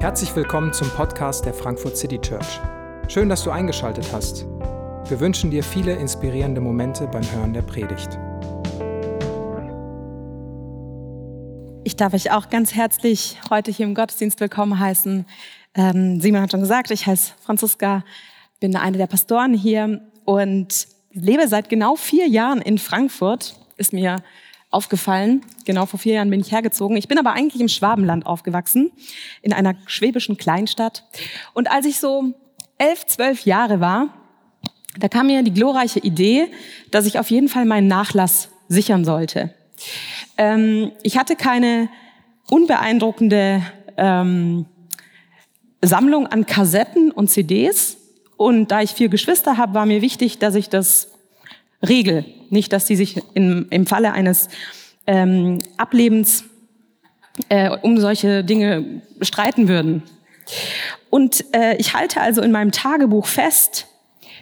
Herzlich willkommen zum Podcast der Frankfurt City Church. Schön, dass du eingeschaltet hast. Wir wünschen dir viele inspirierende Momente beim Hören der Predigt. Ich darf euch auch ganz herzlich heute hier im Gottesdienst willkommen heißen. Ähm, Simon hat schon gesagt, ich heiße Franziska, bin eine der Pastoren hier und lebe seit genau vier Jahren in Frankfurt. Ist mir aufgefallen. Genau vor vier Jahren bin ich hergezogen. Ich bin aber eigentlich im Schwabenland aufgewachsen, in einer schwäbischen Kleinstadt. Und als ich so elf, zwölf Jahre war, da kam mir die glorreiche Idee, dass ich auf jeden Fall meinen Nachlass sichern sollte. Ähm, ich hatte keine unbeeindruckende ähm, Sammlung an Kassetten und CDs. Und da ich vier Geschwister habe, war mir wichtig, dass ich das regel. Nicht, dass die sich im, im Falle eines ähm, Ablebens äh, um solche Dinge streiten würden. Und äh, ich halte also in meinem Tagebuch fest,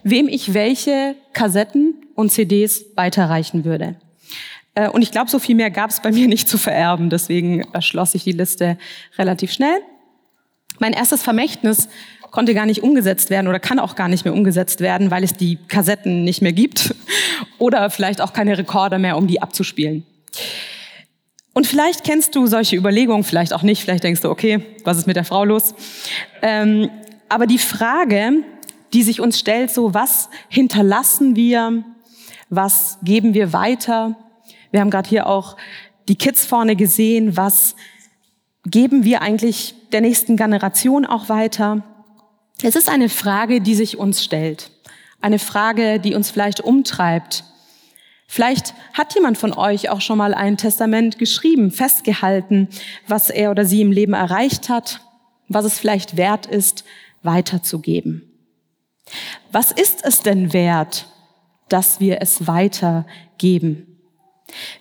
wem ich welche Kassetten und CDs weiterreichen würde. Äh, und ich glaube, so viel mehr gab es bei mir nicht zu vererben. Deswegen schloss ich die Liste relativ schnell. Mein erstes Vermächtnis konnte gar nicht umgesetzt werden oder kann auch gar nicht mehr umgesetzt werden, weil es die Kassetten nicht mehr gibt oder vielleicht auch keine Rekorder mehr, um die abzuspielen. Und vielleicht kennst du solche Überlegungen, vielleicht auch nicht, vielleicht denkst du, okay, was ist mit der Frau los? Ähm, aber die Frage, die sich uns stellt, so was hinterlassen wir, was geben wir weiter? Wir haben gerade hier auch die Kids vorne gesehen, was geben wir eigentlich der nächsten Generation auch weiter? Es ist eine Frage, die sich uns stellt. Eine Frage, die uns vielleicht umtreibt. Vielleicht hat jemand von euch auch schon mal ein Testament geschrieben, festgehalten, was er oder sie im Leben erreicht hat, was es vielleicht wert ist, weiterzugeben. Was ist es denn wert, dass wir es weitergeben?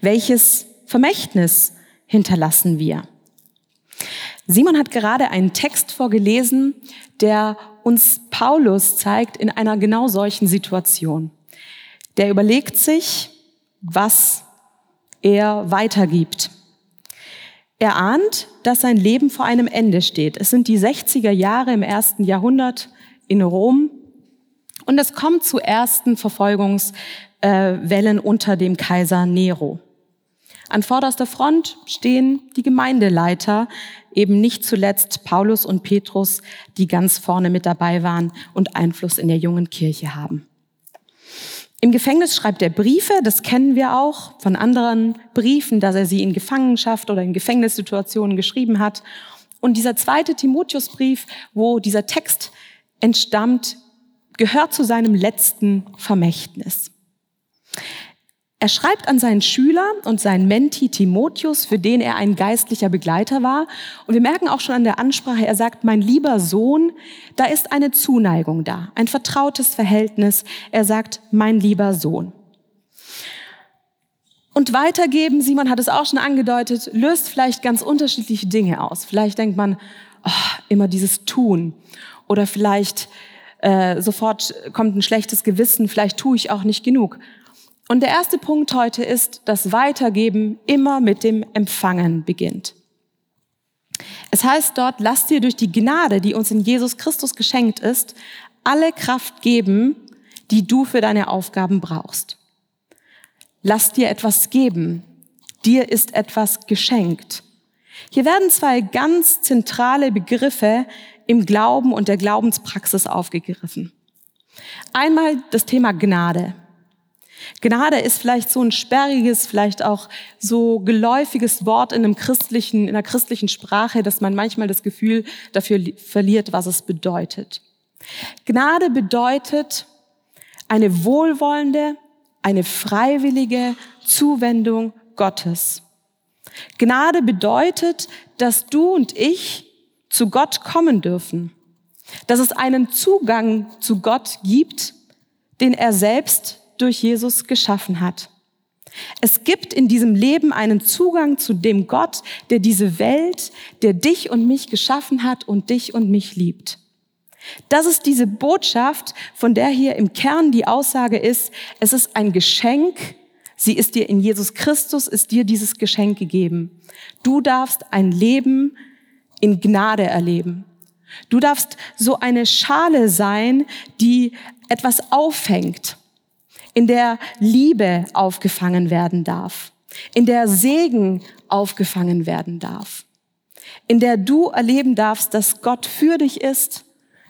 Welches Vermächtnis hinterlassen wir? Simon hat gerade einen Text vorgelesen, der uns Paulus zeigt in einer genau solchen Situation. Der überlegt sich, was er weitergibt. Er ahnt, dass sein Leben vor einem Ende steht. Es sind die 60er Jahre im ersten Jahrhundert in Rom und es kommt zu ersten Verfolgungswellen unter dem Kaiser Nero. An vorderster Front stehen die Gemeindeleiter, eben nicht zuletzt Paulus und Petrus, die ganz vorne mit dabei waren und Einfluss in der jungen Kirche haben. Im Gefängnis schreibt er Briefe, das kennen wir auch von anderen Briefen, dass er sie in Gefangenschaft oder in Gefängnissituationen geschrieben hat. Und dieser zweite Timotheusbrief, wo dieser Text entstammt, gehört zu seinem letzten Vermächtnis. Er schreibt an seinen Schüler und seinen Menti Timotheus, für den er ein geistlicher Begleiter war. Und wir merken auch schon an der Ansprache, er sagt, mein lieber Sohn, da ist eine Zuneigung da, ein vertrautes Verhältnis. Er sagt, mein lieber Sohn. Und weitergeben, Simon hat es auch schon angedeutet, löst vielleicht ganz unterschiedliche Dinge aus. Vielleicht denkt man, oh, immer dieses Tun. Oder vielleicht äh, sofort kommt ein schlechtes Gewissen, vielleicht tue ich auch nicht genug. Und der erste Punkt heute ist, dass Weitergeben immer mit dem Empfangen beginnt. Es heißt dort, lass dir durch die Gnade, die uns in Jesus Christus geschenkt ist, alle Kraft geben, die du für deine Aufgaben brauchst. Lass dir etwas geben. Dir ist etwas geschenkt. Hier werden zwei ganz zentrale Begriffe im Glauben und der Glaubenspraxis aufgegriffen. Einmal das Thema Gnade. Gnade ist vielleicht so ein sperriges, vielleicht auch so geläufiges Wort in einem christlichen, in einer christlichen Sprache, dass man manchmal das Gefühl dafür verliert, was es bedeutet. Gnade bedeutet eine wohlwollende, eine freiwillige Zuwendung Gottes. Gnade bedeutet, dass du und ich zu Gott kommen dürfen, dass es einen Zugang zu Gott gibt, den er selbst durch Jesus geschaffen hat. Es gibt in diesem Leben einen Zugang zu dem Gott, der diese Welt, der dich und mich geschaffen hat und dich und mich liebt. Das ist diese Botschaft, von der hier im Kern die Aussage ist, es ist ein Geschenk, sie ist dir in Jesus Christus, ist dir dieses Geschenk gegeben. Du darfst ein Leben in Gnade erleben. Du darfst so eine Schale sein, die etwas auffängt, in der Liebe aufgefangen werden darf, in der Segen aufgefangen werden darf, in der du erleben darfst, dass Gott für dich ist,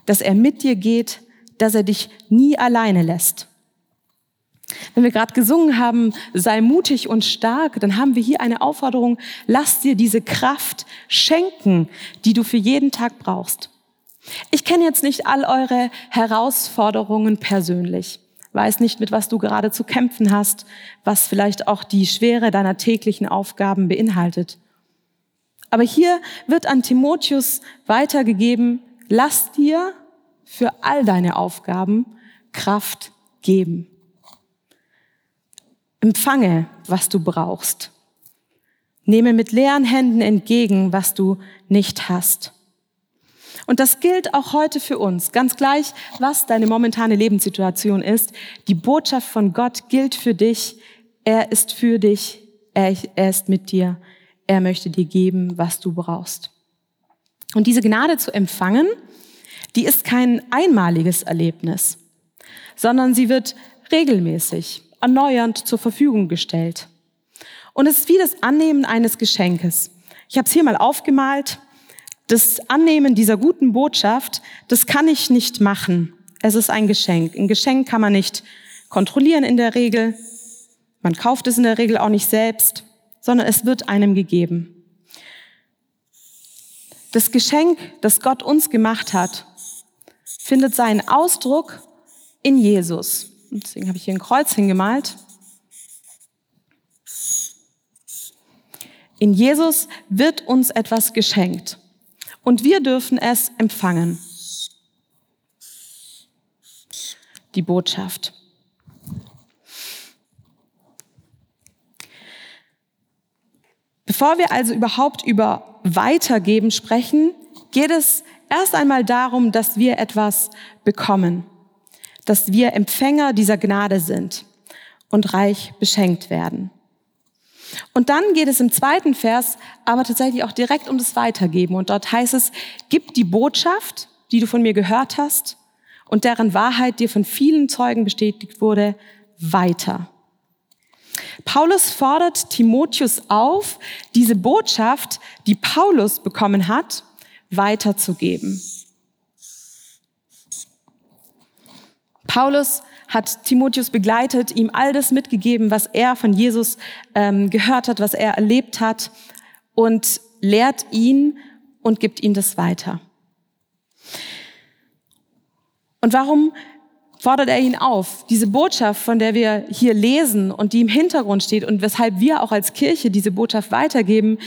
dass er mit dir geht, dass er dich nie alleine lässt. Wenn wir gerade gesungen haben, sei mutig und stark, dann haben wir hier eine Aufforderung, lass dir diese Kraft schenken, die du für jeden Tag brauchst. Ich kenne jetzt nicht all eure Herausforderungen persönlich, weiß nicht, mit was du gerade zu kämpfen hast, was vielleicht auch die Schwere deiner täglichen Aufgaben beinhaltet. Aber hier wird an Timotheus weitergegeben, lass dir für all deine Aufgaben Kraft geben. Empfange, was du brauchst. Nehme mit leeren Händen entgegen, was du nicht hast. Und das gilt auch heute für uns. Ganz gleich, was deine momentane Lebenssituation ist. Die Botschaft von Gott gilt für dich. Er ist für dich. Er, er ist mit dir. Er möchte dir geben, was du brauchst. Und diese Gnade zu empfangen, die ist kein einmaliges Erlebnis, sondern sie wird regelmäßig, erneuernd zur Verfügung gestellt. Und es ist wie das Annehmen eines Geschenkes. Ich habe es hier mal aufgemalt das Annehmen dieser guten Botschaft, das kann ich nicht machen. Es ist ein Geschenk. Ein Geschenk kann man nicht kontrollieren in der Regel. Man kauft es in der Regel auch nicht selbst, sondern es wird einem gegeben. Das Geschenk, das Gott uns gemacht hat, findet seinen Ausdruck in Jesus. Deswegen habe ich hier ein Kreuz hingemalt. In Jesus wird uns etwas geschenkt und wir dürfen es empfangen. Die Botschaft. Bevor wir also überhaupt über Weitergeben sprechen, geht es erst einmal darum, dass wir etwas bekommen, dass wir Empfänger dieser Gnade sind und reich beschenkt werden. Und dann geht es im zweiten Vers aber tatsächlich auch direkt um das Weitergeben. Und dort heißt es, gib die Botschaft, die du von mir gehört hast und deren Wahrheit dir von vielen Zeugen bestätigt wurde, weiter. Paulus fordert Timotheus auf, diese Botschaft, die Paulus bekommen hat, weiterzugeben. Paulus hat Timotheus begleitet, ihm all das mitgegeben, was er von Jesus ähm, gehört hat, was er erlebt hat und lehrt ihn und gibt ihm das weiter. Und warum fordert er ihn auf. Diese Botschaft, von der wir hier lesen und die im Hintergrund steht und weshalb wir auch als Kirche diese Botschaft weitergeben,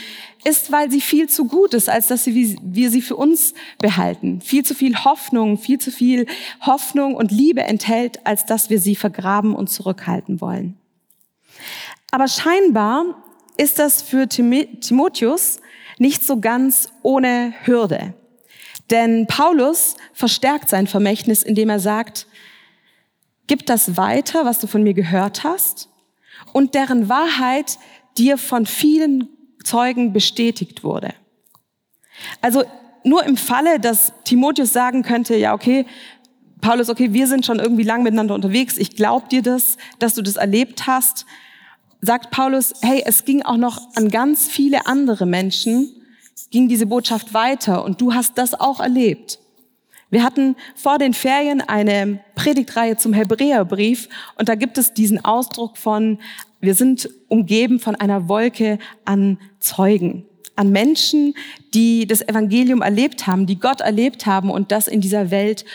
ist, weil sie viel zu gut ist, als dass wir sie für uns behalten. Viel zu viel Hoffnung, viel zu viel Hoffnung und Liebe enthält, als dass wir sie vergraben und zurückhalten wollen. Aber scheinbar ist das für Timotheus nicht so ganz ohne Hürde. Denn Paulus verstärkt sein Vermächtnis, indem er sagt, Gib das weiter, was du von mir gehört hast und deren Wahrheit dir von vielen Zeugen bestätigt wurde. Also nur im Falle, dass Timotheus sagen könnte, ja, okay, Paulus, okay, wir sind schon irgendwie lang miteinander unterwegs, ich glaube dir das, dass du das erlebt hast, sagt Paulus, hey, es ging auch noch an ganz viele andere Menschen, ging diese Botschaft weiter und du hast das auch erlebt. Wir hatten vor den Ferien eine Predigtreihe zum Hebräerbrief und da gibt es diesen Ausdruck von, wir sind umgeben von einer Wolke an Zeugen, an Menschen, die das Evangelium erlebt haben, die Gott erlebt haben und das in dieser Welt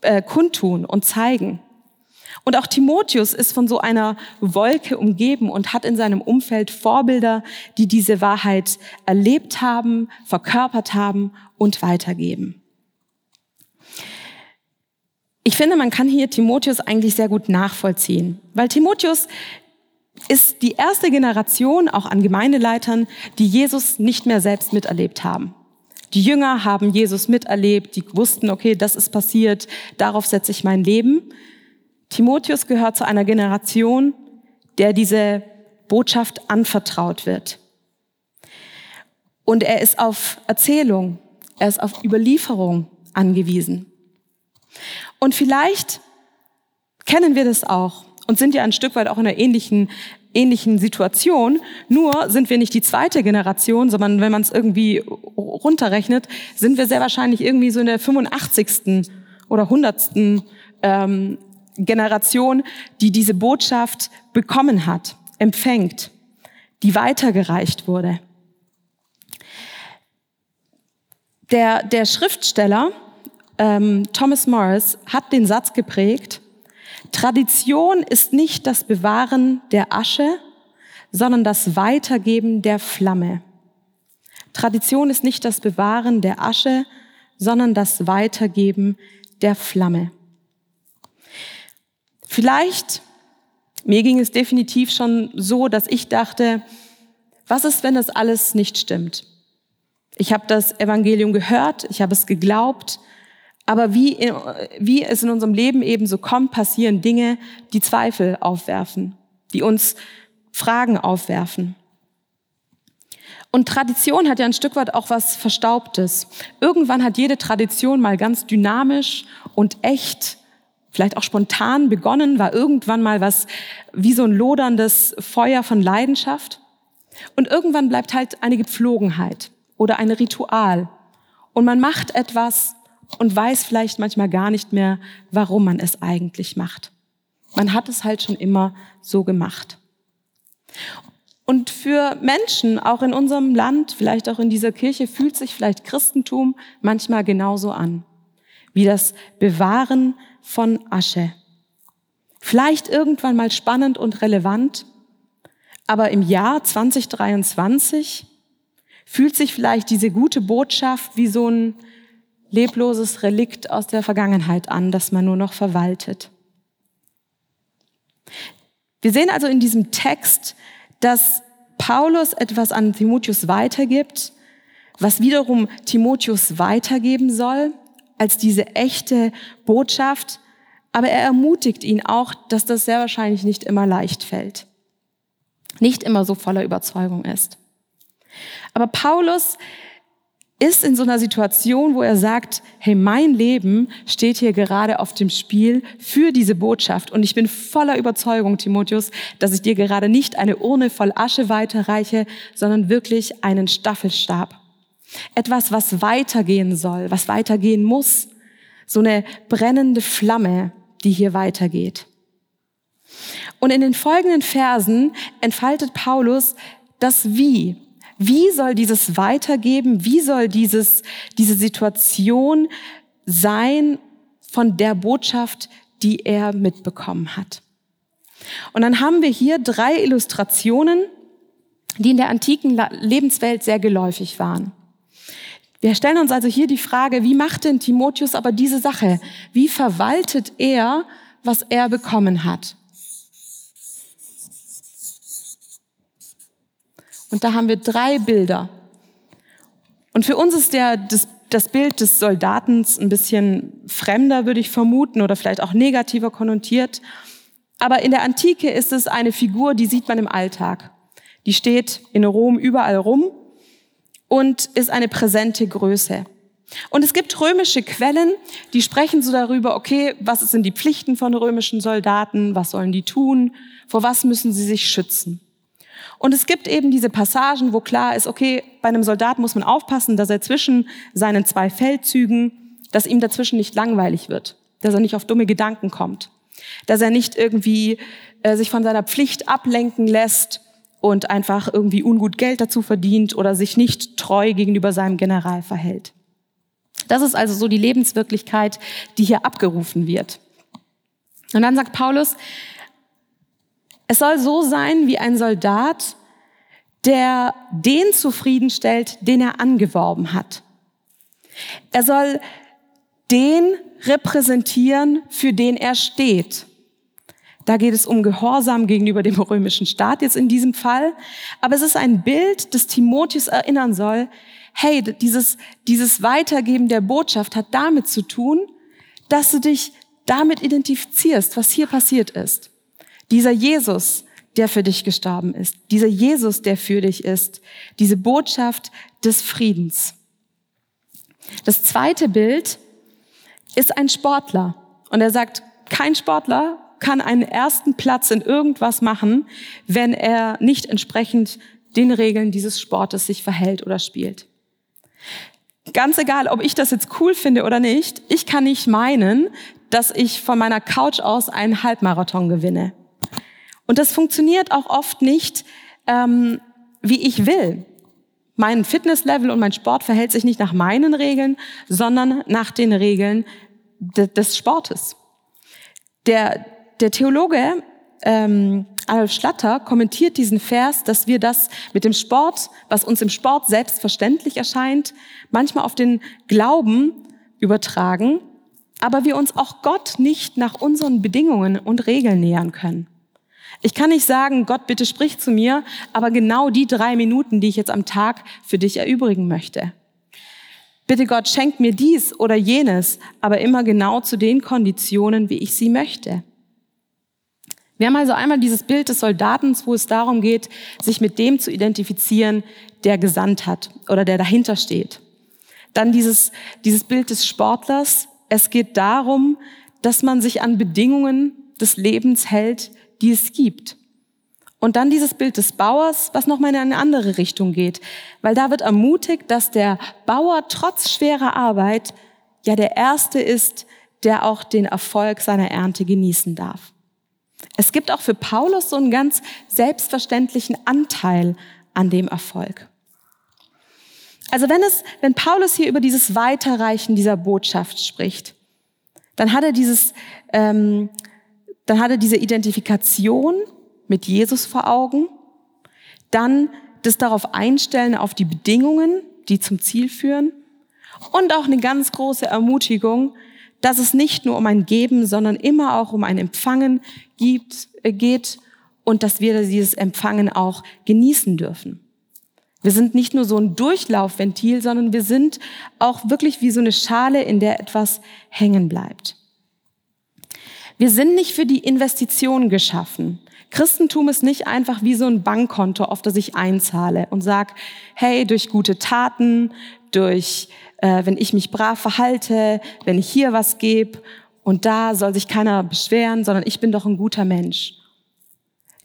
äh, kundtun und zeigen. Und auch Timotheus ist von so einer Wolke umgeben und hat in seinem Umfeld Vorbilder, die diese Wahrheit erlebt haben, verkörpert haben und weitergeben. Ich finde, man kann hier Timotheus eigentlich sehr gut nachvollziehen, weil Timotheus ist die erste Generation auch an Gemeindeleitern, die Jesus nicht mehr selbst miterlebt haben. Die Jünger haben Jesus miterlebt, die wussten, okay, das ist passiert, darauf setze ich mein Leben. Timotheus gehört zu einer Generation, der diese Botschaft anvertraut wird. Und er ist auf Erzählung, er ist auf Überlieferung angewiesen. Und vielleicht kennen wir das auch und sind ja ein Stück weit auch in einer ähnlichen, ähnlichen Situation. Nur sind wir nicht die zweite Generation, sondern wenn man es irgendwie runterrechnet, sind wir sehr wahrscheinlich irgendwie so in der 85. oder 100. Ähm, Generation, die diese Botschaft bekommen hat, empfängt, die weitergereicht wurde. Der, der Schriftsteller ähm, Thomas Morris hat den Satz geprägt, Tradition ist nicht das Bewahren der Asche, sondern das Weitergeben der Flamme. Tradition ist nicht das Bewahren der Asche, sondern das Weitergeben der Flamme. Vielleicht, mir ging es definitiv schon so, dass ich dachte, was ist, wenn das alles nicht stimmt? Ich habe das Evangelium gehört, ich habe es geglaubt, aber wie, wie es in unserem Leben eben so kommt, passieren Dinge, die Zweifel aufwerfen, die uns Fragen aufwerfen. Und Tradition hat ja ein Stück weit auch was Verstaubtes. Irgendwann hat jede Tradition mal ganz dynamisch und echt, vielleicht auch spontan begonnen, war irgendwann mal was wie so ein loderndes Feuer von Leidenschaft. Und irgendwann bleibt halt eine Gepflogenheit oder ein Ritual. Und man macht etwas und weiß vielleicht manchmal gar nicht mehr, warum man es eigentlich macht. Man hat es halt schon immer so gemacht. Und für Menschen, auch in unserem Land, vielleicht auch in dieser Kirche, fühlt sich vielleicht Christentum manchmal genauso an, wie das Bewahren von Asche. Vielleicht irgendwann mal spannend und relevant, aber im Jahr 2023 fühlt sich vielleicht diese gute Botschaft wie so ein lebloses Relikt aus der Vergangenheit an, das man nur noch verwaltet. Wir sehen also in diesem Text, dass Paulus etwas an Timotheus weitergibt, was wiederum Timotheus weitergeben soll als diese echte Botschaft, aber er ermutigt ihn auch, dass das sehr wahrscheinlich nicht immer leicht fällt, nicht immer so voller Überzeugung ist. Aber Paulus ist in so einer Situation, wo er sagt, hey, mein Leben steht hier gerade auf dem Spiel für diese Botschaft. Und ich bin voller Überzeugung, Timotheus, dass ich dir gerade nicht eine Urne voll Asche weiterreiche, sondern wirklich einen Staffelstab. Etwas, was weitergehen soll, was weitergehen muss. So eine brennende Flamme, die hier weitergeht. Und in den folgenden Versen entfaltet Paulus das Wie wie soll dieses weitergeben? Wie soll dieses, diese Situation sein von der Botschaft, die er mitbekommen hat? Und dann haben wir hier drei Illustrationen, die in der antiken Lebenswelt sehr geläufig waren. Wir stellen uns also hier die Frage, wie macht denn Timotheus aber diese Sache? Wie verwaltet er, was er bekommen hat? Und da haben wir drei Bilder. Und für uns ist der, das, das Bild des Soldatens ein bisschen fremder, würde ich vermuten, oder vielleicht auch negativer konnotiert. Aber in der Antike ist es eine Figur, die sieht man im Alltag. Die steht in Rom überall rum und ist eine präsente Größe. Und es gibt römische Quellen, die sprechen so darüber, okay, was sind die Pflichten von römischen Soldaten, was sollen die tun, vor was müssen sie sich schützen. Und es gibt eben diese Passagen, wo klar ist, okay, bei einem Soldat muss man aufpassen, dass er zwischen seinen zwei Feldzügen, dass ihm dazwischen nicht langweilig wird, dass er nicht auf dumme Gedanken kommt, dass er nicht irgendwie äh, sich von seiner Pflicht ablenken lässt und einfach irgendwie ungut Geld dazu verdient oder sich nicht treu gegenüber seinem General verhält. Das ist also so die Lebenswirklichkeit, die hier abgerufen wird. Und dann sagt Paulus, es soll so sein wie ein Soldat, der den zufriedenstellt, den er angeworben hat. Er soll den repräsentieren, für den er steht. Da geht es um Gehorsam gegenüber dem römischen Staat jetzt in diesem Fall. Aber es ist ein Bild, das Timotheus erinnern soll, hey, dieses, dieses Weitergeben der Botschaft hat damit zu tun, dass du dich damit identifizierst, was hier passiert ist. Dieser Jesus, der für dich gestorben ist. Dieser Jesus, der für dich ist. Diese Botschaft des Friedens. Das zweite Bild ist ein Sportler. Und er sagt, kein Sportler kann einen ersten Platz in irgendwas machen, wenn er nicht entsprechend den Regeln dieses Sportes sich verhält oder spielt. Ganz egal, ob ich das jetzt cool finde oder nicht, ich kann nicht meinen, dass ich von meiner Couch aus einen Halbmarathon gewinne. Und das funktioniert auch oft nicht, ähm, wie ich will. Mein Fitnesslevel und mein Sport verhält sich nicht nach meinen Regeln, sondern nach den Regeln de des Sportes. Der, der Theologe ähm, Adolf Schlatter kommentiert diesen Vers, dass wir das mit dem Sport, was uns im Sport selbstverständlich erscheint, manchmal auf den Glauben übertragen, aber wir uns auch Gott nicht nach unseren Bedingungen und Regeln nähern können. Ich kann nicht sagen, Gott, bitte sprich zu mir, aber genau die drei Minuten, die ich jetzt am Tag für dich erübrigen möchte. Bitte Gott, schenk mir dies oder jenes, aber immer genau zu den Konditionen, wie ich sie möchte. Wir haben also einmal dieses Bild des Soldatens, wo es darum geht, sich mit dem zu identifizieren, der gesandt hat oder der dahinter steht. Dann dieses, dieses Bild des Sportlers. Es geht darum, dass man sich an Bedingungen des Lebens hält, die es gibt. Und dann dieses Bild des Bauers, was nochmal in eine andere Richtung geht. Weil da wird ermutigt, dass der Bauer trotz schwerer Arbeit ja der Erste ist, der auch den Erfolg seiner Ernte genießen darf. Es gibt auch für Paulus so einen ganz selbstverständlichen Anteil an dem Erfolg. Also wenn es, wenn Paulus hier über dieses Weiterreichen dieser Botschaft spricht, dann hat er dieses, ähm, dann hat er diese Identifikation mit Jesus vor Augen, dann das darauf einstellen auf die Bedingungen, die zum Ziel führen und auch eine ganz große Ermutigung, dass es nicht nur um ein Geben, sondern immer auch um ein Empfangen gibt, äh, geht und dass wir dieses Empfangen auch genießen dürfen. Wir sind nicht nur so ein Durchlaufventil, sondern wir sind auch wirklich wie so eine Schale, in der etwas hängen bleibt. Wir sind nicht für die Investition geschaffen. Christentum ist nicht einfach wie so ein Bankkonto, auf das ich einzahle und sag, hey, durch gute Taten, durch, äh, wenn ich mich brav verhalte, wenn ich hier was gebe und da soll sich keiner beschweren, sondern ich bin doch ein guter Mensch.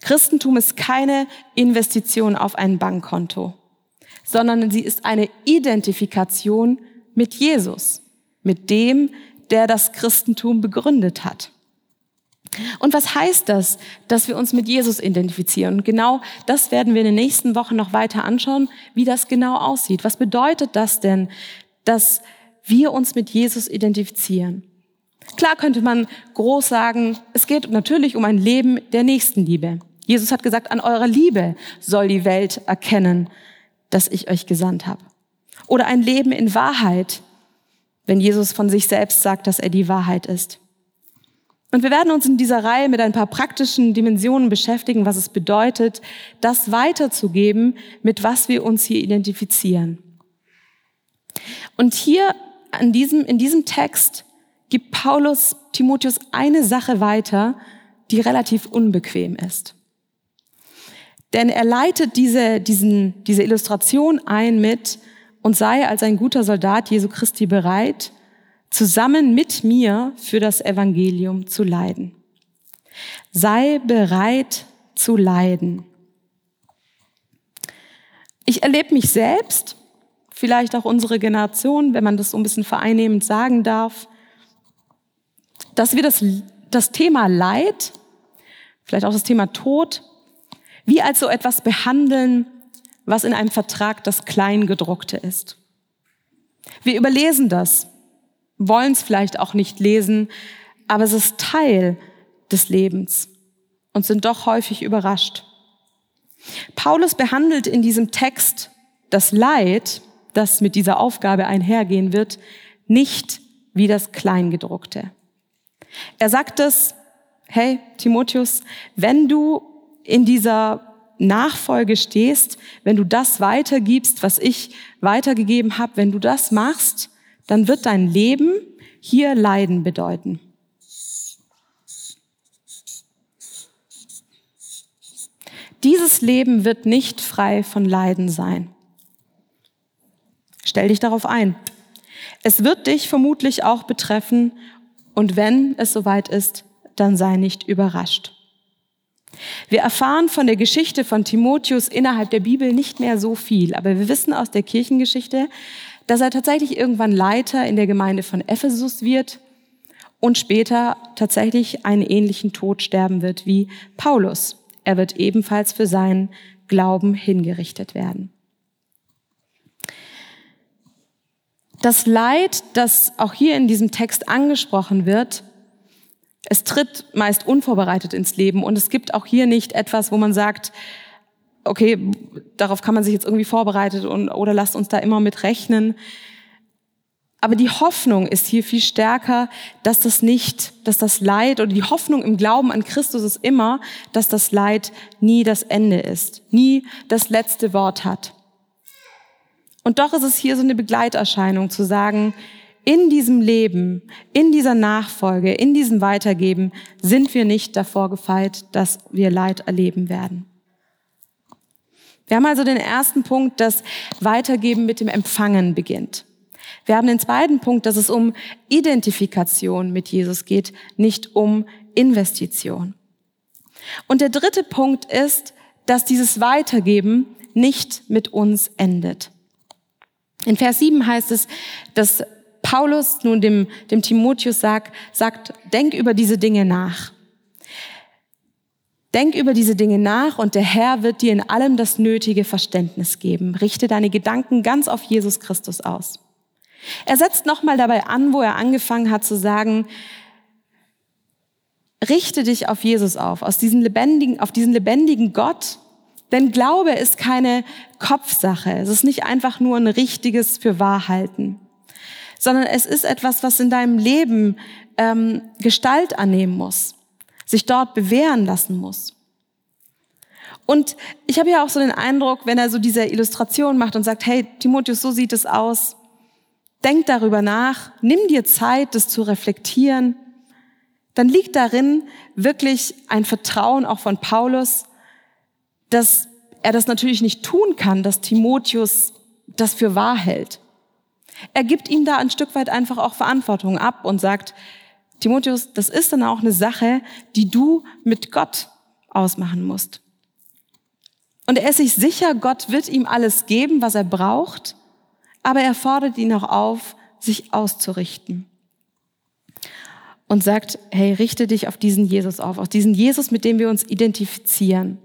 Christentum ist keine Investition auf ein Bankkonto, sondern sie ist eine Identifikation mit Jesus, mit dem, der das Christentum begründet hat. Und was heißt das, dass wir uns mit Jesus identifizieren? Genau das werden wir in den nächsten Wochen noch weiter anschauen, wie das genau aussieht. Was bedeutet das denn, dass wir uns mit Jesus identifizieren? Klar könnte man groß sagen, es geht natürlich um ein Leben der Nächstenliebe. Jesus hat gesagt, an eurer Liebe soll die Welt erkennen, dass ich euch gesandt habe. Oder ein Leben in Wahrheit, wenn Jesus von sich selbst sagt, dass er die Wahrheit ist. Und wir werden uns in dieser Reihe mit ein paar praktischen Dimensionen beschäftigen, was es bedeutet, das weiterzugeben, mit was wir uns hier identifizieren. Und hier an diesem, in diesem Text gibt Paulus Timotheus eine Sache weiter, die relativ unbequem ist. Denn er leitet diese, diesen, diese Illustration ein mit und sei als ein guter Soldat Jesu Christi bereit, zusammen mit mir für das Evangelium zu leiden. Sei bereit zu leiden. Ich erlebe mich selbst, vielleicht auch unsere Generation, wenn man das so ein bisschen vereinnehmend sagen darf, dass wir das, das Thema Leid, vielleicht auch das Thema Tod, wie als so etwas behandeln, was in einem Vertrag das Kleingedruckte ist. Wir überlesen das wollen es vielleicht auch nicht lesen, aber es ist Teil des Lebens und sind doch häufig überrascht. Paulus behandelt in diesem Text das Leid, das mit dieser Aufgabe einhergehen wird, nicht wie das Kleingedruckte. Er sagt es, hey Timotheus, wenn du in dieser Nachfolge stehst, wenn du das weitergibst, was ich weitergegeben habe, wenn du das machst, dann wird dein Leben hier Leiden bedeuten. dieses Leben wird nicht frei von Leiden sein. Stell dich darauf ein. Es wird dich vermutlich auch betreffen und wenn es soweit ist, dann sei nicht überrascht. Wir erfahren von der Geschichte von Timotheus innerhalb der Bibel nicht mehr so viel, aber wir wissen aus der Kirchengeschichte, dass er tatsächlich irgendwann Leiter in der Gemeinde von Ephesus wird und später tatsächlich einen ähnlichen Tod sterben wird wie Paulus. Er wird ebenfalls für seinen Glauben hingerichtet werden. Das Leid, das auch hier in diesem Text angesprochen wird, es tritt meist unvorbereitet ins Leben und es gibt auch hier nicht etwas, wo man sagt, okay, darauf kann man sich jetzt irgendwie vorbereitet und, oder lasst uns da immer mit rechnen. Aber die Hoffnung ist hier viel stärker, dass das nicht, dass das Leid oder die Hoffnung im Glauben an Christus ist immer, dass das Leid nie das Ende ist, nie das letzte Wort hat. Und doch ist es hier so eine Begleiterscheinung zu sagen, in diesem Leben, in dieser Nachfolge, in diesem Weitergeben sind wir nicht davor gefeit, dass wir Leid erleben werden. Wir haben also den ersten Punkt, dass Weitergeben mit dem Empfangen beginnt. Wir haben den zweiten Punkt, dass es um Identifikation mit Jesus geht, nicht um Investition. Und der dritte Punkt ist, dass dieses Weitergeben nicht mit uns endet. In Vers 7 heißt es, dass Paulus nun dem, dem Timotheus sagt, sagt, denk über diese Dinge nach. Denk über diese Dinge nach und der Herr wird dir in allem das nötige Verständnis geben. Richte deine Gedanken ganz auf Jesus Christus aus. Er setzt nochmal dabei an, wo er angefangen hat zu sagen, richte dich auf Jesus auf, aus diesen lebendigen, auf diesen lebendigen Gott, denn Glaube ist keine Kopfsache. Es ist nicht einfach nur ein richtiges für Wahrhalten sondern es ist etwas, was in deinem Leben ähm, Gestalt annehmen muss, sich dort bewähren lassen muss. Und ich habe ja auch so den Eindruck, wenn er so diese Illustration macht und sagt, hey, Timotheus, so sieht es aus. Denk darüber nach, nimm dir Zeit, das zu reflektieren. Dann liegt darin wirklich ein Vertrauen auch von Paulus, dass er das natürlich nicht tun kann, dass Timotheus das für wahr hält. Er gibt ihm da ein Stück weit einfach auch Verantwortung ab und sagt, Timotheus, das ist dann auch eine Sache, die du mit Gott ausmachen musst. Und er ist sich sicher, Gott wird ihm alles geben, was er braucht, aber er fordert ihn auch auf, sich auszurichten. Und sagt, hey, richte dich auf diesen Jesus auf, auf diesen Jesus, mit dem wir uns identifizieren.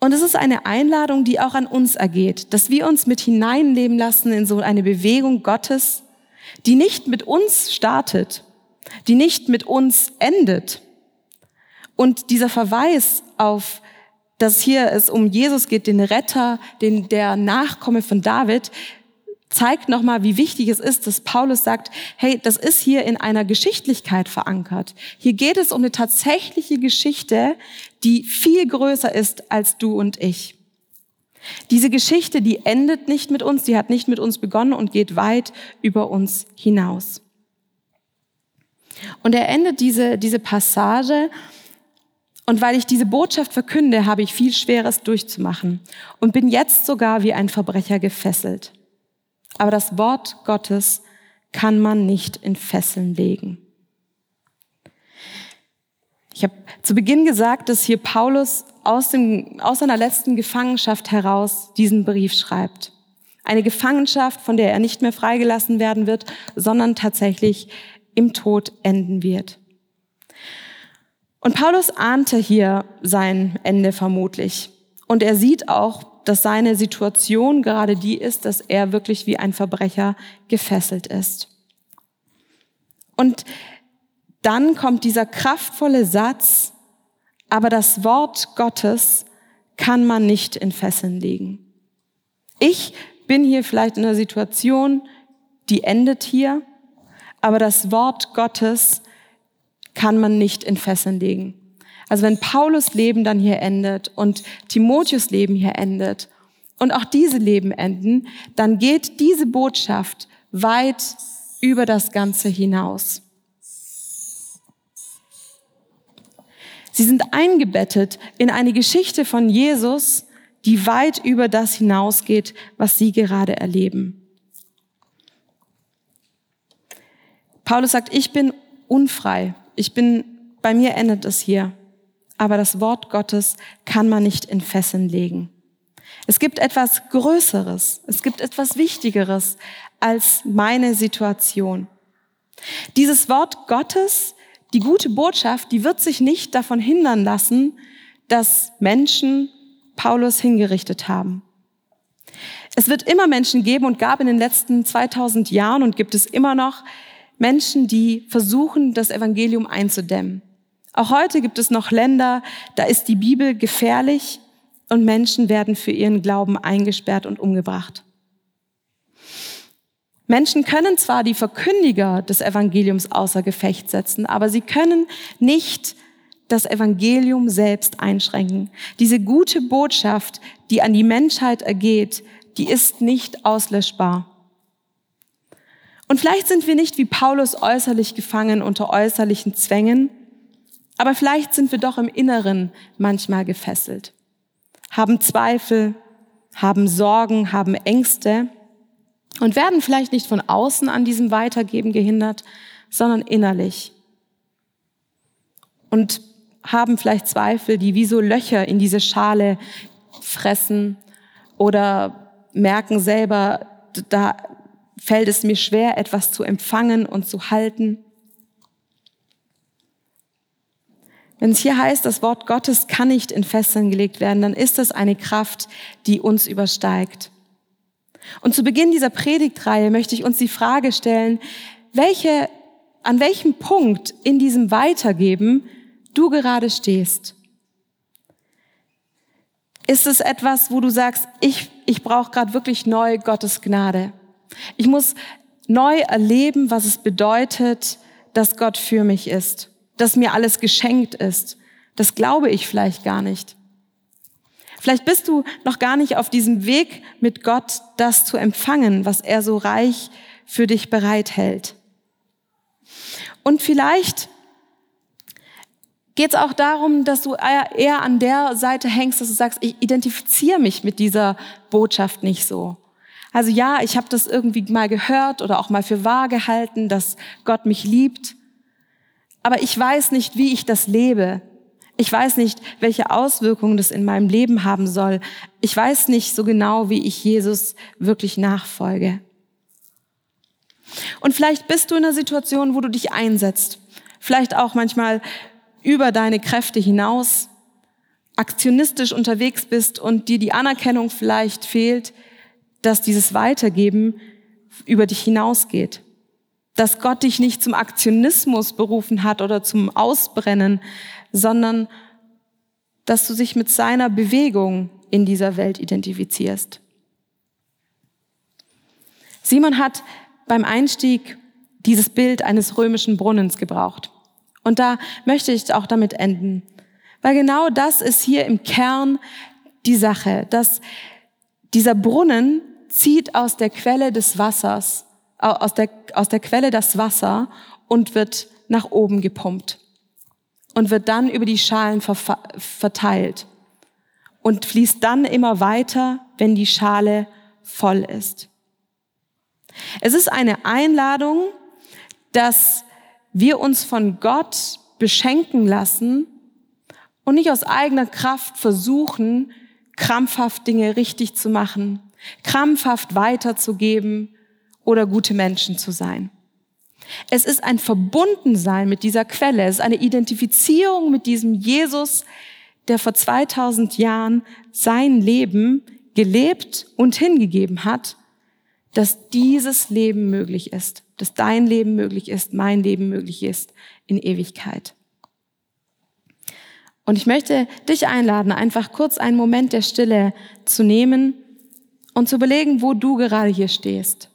Und es ist eine Einladung, die auch an uns ergeht, dass wir uns mit hineinleben lassen in so eine Bewegung Gottes, die nicht mit uns startet, die nicht mit uns endet. Und dieser Verweis auf, dass hier es um Jesus geht, den Retter, den, der Nachkomme von David, zeigt nochmal, wie wichtig es ist, dass Paulus sagt, hey, das ist hier in einer Geschichtlichkeit verankert. Hier geht es um eine tatsächliche Geschichte, die viel größer ist als du und ich. Diese Geschichte, die endet nicht mit uns, die hat nicht mit uns begonnen und geht weit über uns hinaus. Und er endet diese, diese Passage und weil ich diese Botschaft verkünde, habe ich viel Schweres durchzumachen und bin jetzt sogar wie ein Verbrecher gefesselt. Aber das Wort Gottes kann man nicht in Fesseln legen. Ich habe zu Beginn gesagt, dass hier Paulus aus, dem, aus seiner letzten Gefangenschaft heraus diesen Brief schreibt. Eine Gefangenschaft, von der er nicht mehr freigelassen werden wird, sondern tatsächlich im Tod enden wird. Und Paulus ahnte hier sein Ende vermutlich. Und er sieht auch, dass seine Situation gerade die ist, dass er wirklich wie ein Verbrecher gefesselt ist. Und dann kommt dieser kraftvolle Satz, aber das Wort Gottes kann man nicht in Fesseln legen. Ich bin hier vielleicht in einer Situation, die endet hier, aber das Wort Gottes kann man nicht in Fesseln legen. Also wenn Paulus Leben dann hier endet und Timotheus Leben hier endet und auch diese Leben enden, dann geht diese Botschaft weit über das Ganze hinaus. Sie sind eingebettet in eine Geschichte von Jesus, die weit über das hinausgeht, was Sie gerade erleben. Paulus sagt, ich bin unfrei. Ich bin, bei mir endet es hier. Aber das Wort Gottes kann man nicht in Fesseln legen. Es gibt etwas Größeres, es gibt etwas Wichtigeres als meine Situation. Dieses Wort Gottes, die gute Botschaft, die wird sich nicht davon hindern lassen, dass Menschen Paulus hingerichtet haben. Es wird immer Menschen geben und gab in den letzten 2000 Jahren und gibt es immer noch Menschen, die versuchen, das Evangelium einzudämmen. Auch heute gibt es noch Länder, da ist die Bibel gefährlich und Menschen werden für ihren Glauben eingesperrt und umgebracht. Menschen können zwar die Verkündiger des Evangeliums außer Gefecht setzen, aber sie können nicht das Evangelium selbst einschränken. Diese gute Botschaft, die an die Menschheit ergeht, die ist nicht auslöschbar. Und vielleicht sind wir nicht wie Paulus äußerlich gefangen unter äußerlichen Zwängen, aber vielleicht sind wir doch im Inneren manchmal gefesselt haben Zweifel, haben Sorgen, haben Ängste und werden vielleicht nicht von außen an diesem Weitergeben gehindert, sondern innerlich. Und haben vielleicht Zweifel, die wie so Löcher in diese Schale fressen oder merken selber, da fällt es mir schwer, etwas zu empfangen und zu halten. Wenn es hier heißt, das Wort Gottes kann nicht in Fesseln gelegt werden, dann ist das eine Kraft, die uns übersteigt. Und zu Beginn dieser Predigtreihe möchte ich uns die Frage stellen, welche, an welchem Punkt in diesem Weitergeben du gerade stehst. Ist es etwas, wo du sagst, ich, ich brauche gerade wirklich neu Gottes Gnade. Ich muss neu erleben, was es bedeutet, dass Gott für mich ist dass mir alles geschenkt ist. Das glaube ich vielleicht gar nicht. Vielleicht bist du noch gar nicht auf diesem Weg mit Gott, das zu empfangen, was er so reich für dich bereithält. Und vielleicht geht es auch darum, dass du eher an der Seite hängst, dass du sagst, ich identifiziere mich mit dieser Botschaft nicht so. Also ja, ich habe das irgendwie mal gehört oder auch mal für wahr gehalten, dass Gott mich liebt aber ich weiß nicht, wie ich das lebe. Ich weiß nicht, welche Auswirkungen das in meinem Leben haben soll. Ich weiß nicht so genau, wie ich Jesus wirklich nachfolge. Und vielleicht bist du in einer Situation, wo du dich einsetzt. Vielleicht auch manchmal über deine Kräfte hinaus, aktionistisch unterwegs bist und dir die Anerkennung vielleicht fehlt, dass dieses Weitergeben über dich hinausgeht dass Gott dich nicht zum Aktionismus berufen hat oder zum Ausbrennen, sondern dass du dich mit seiner Bewegung in dieser Welt identifizierst. Simon hat beim Einstieg dieses Bild eines römischen Brunnens gebraucht. Und da möchte ich auch damit enden. Weil genau das ist hier im Kern die Sache, dass dieser Brunnen zieht aus der Quelle des Wassers aus der, aus der Quelle das Wasser und wird nach oben gepumpt und wird dann über die Schalen verteilt und fließt dann immer weiter, wenn die Schale voll ist. Es ist eine Einladung, dass wir uns von Gott beschenken lassen und nicht aus eigener Kraft versuchen, krampfhaft Dinge richtig zu machen, krampfhaft weiterzugeben, oder gute Menschen zu sein. Es ist ein Verbundensein mit dieser Quelle. Es ist eine Identifizierung mit diesem Jesus, der vor 2000 Jahren sein Leben gelebt und hingegeben hat, dass dieses Leben möglich ist, dass dein Leben möglich ist, mein Leben möglich ist in Ewigkeit. Und ich möchte dich einladen, einfach kurz einen Moment der Stille zu nehmen und zu überlegen, wo du gerade hier stehst.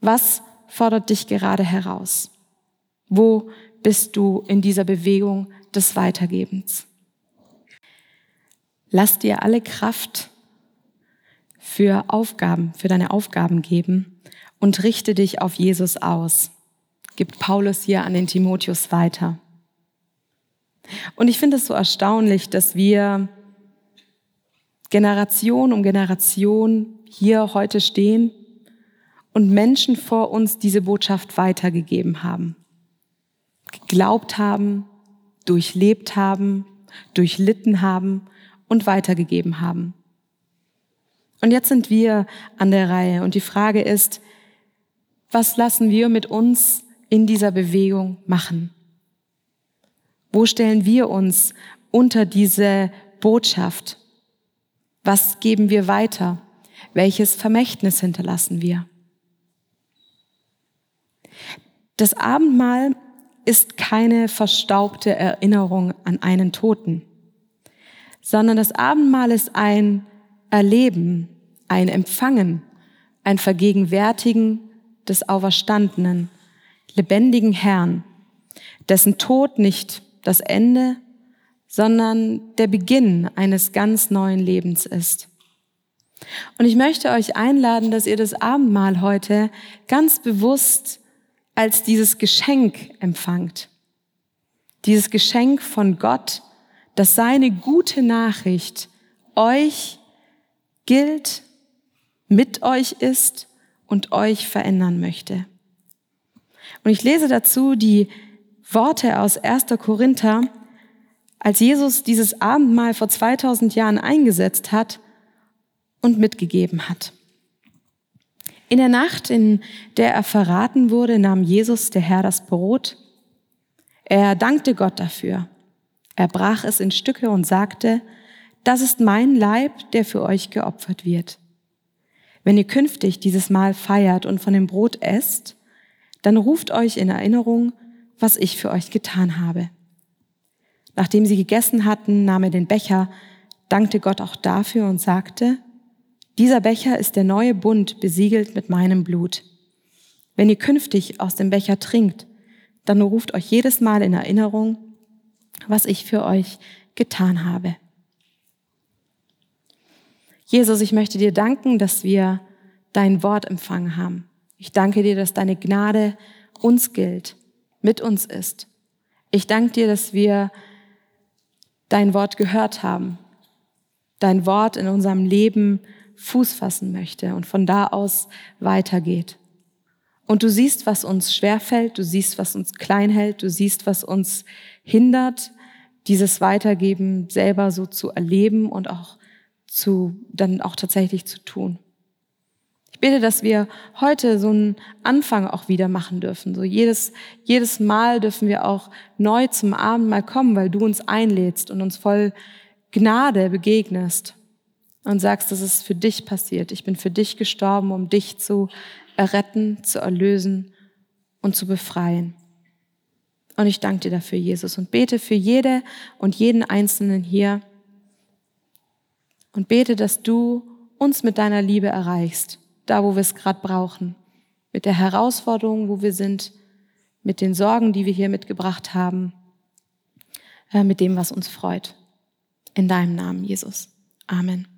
Was fordert dich gerade heraus? Wo bist du in dieser Bewegung des Weitergebens? Lass dir alle Kraft für Aufgaben, für deine Aufgaben geben und richte dich auf Jesus aus, gibt Paulus hier an den Timotheus weiter. Und ich finde es so erstaunlich, dass wir Generation um Generation hier heute stehen und Menschen vor uns diese Botschaft weitergegeben haben, geglaubt haben, durchlebt haben, durchlitten haben und weitergegeben haben. Und jetzt sind wir an der Reihe und die Frage ist, was lassen wir mit uns in dieser Bewegung machen? Wo stellen wir uns unter diese Botschaft? Was geben wir weiter? Welches Vermächtnis hinterlassen wir? Das Abendmahl ist keine verstaubte Erinnerung an einen Toten, sondern das Abendmahl ist ein Erleben, ein Empfangen, ein Vergegenwärtigen des auferstandenen, lebendigen Herrn, dessen Tod nicht das Ende, sondern der Beginn eines ganz neuen Lebens ist. Und ich möchte euch einladen, dass ihr das Abendmahl heute ganz bewusst als dieses Geschenk empfangt. Dieses Geschenk von Gott, dass seine gute Nachricht euch gilt, mit euch ist und euch verändern möchte. Und ich lese dazu die Worte aus 1. Korinther, als Jesus dieses Abendmahl vor 2000 Jahren eingesetzt hat und mitgegeben hat. In der Nacht, in der er verraten wurde, nahm Jesus, der Herr, das Brot. Er dankte Gott dafür. Er brach es in Stücke und sagte, das ist mein Leib, der für euch geopfert wird. Wenn ihr künftig dieses Mahl feiert und von dem Brot esst, dann ruft euch in Erinnerung, was ich für euch getan habe. Nachdem sie gegessen hatten, nahm er den Becher, dankte Gott auch dafür und sagte, dieser Becher ist der neue Bund besiegelt mit meinem Blut. Wenn ihr künftig aus dem Becher trinkt, dann ruft euch jedes Mal in Erinnerung, was ich für euch getan habe. Jesus, ich möchte dir danken, dass wir dein Wort empfangen haben. Ich danke dir, dass deine Gnade uns gilt, mit uns ist. Ich danke dir, dass wir dein Wort gehört haben, dein Wort in unserem Leben Fuß fassen möchte und von da aus weitergeht. Und du siehst, was uns schwerfällt, du siehst, was uns klein hält, du siehst, was uns hindert, dieses Weitergeben selber so zu erleben und auch zu, dann auch tatsächlich zu tun. Ich bitte, dass wir heute so einen Anfang auch wieder machen dürfen. So jedes, jedes Mal dürfen wir auch neu zum Abendmahl kommen, weil du uns einlädst und uns voll Gnade begegnest und sagst, dass es für dich passiert. Ich bin für dich gestorben, um dich zu erretten, zu erlösen und zu befreien. Und ich danke dir dafür, Jesus, und bete für jede und jeden Einzelnen hier und bete, dass du uns mit deiner Liebe erreichst, da wo wir es gerade brauchen, mit der Herausforderung, wo wir sind, mit den Sorgen, die wir hier mitgebracht haben, äh, mit dem, was uns freut. In deinem Namen, Jesus. Amen.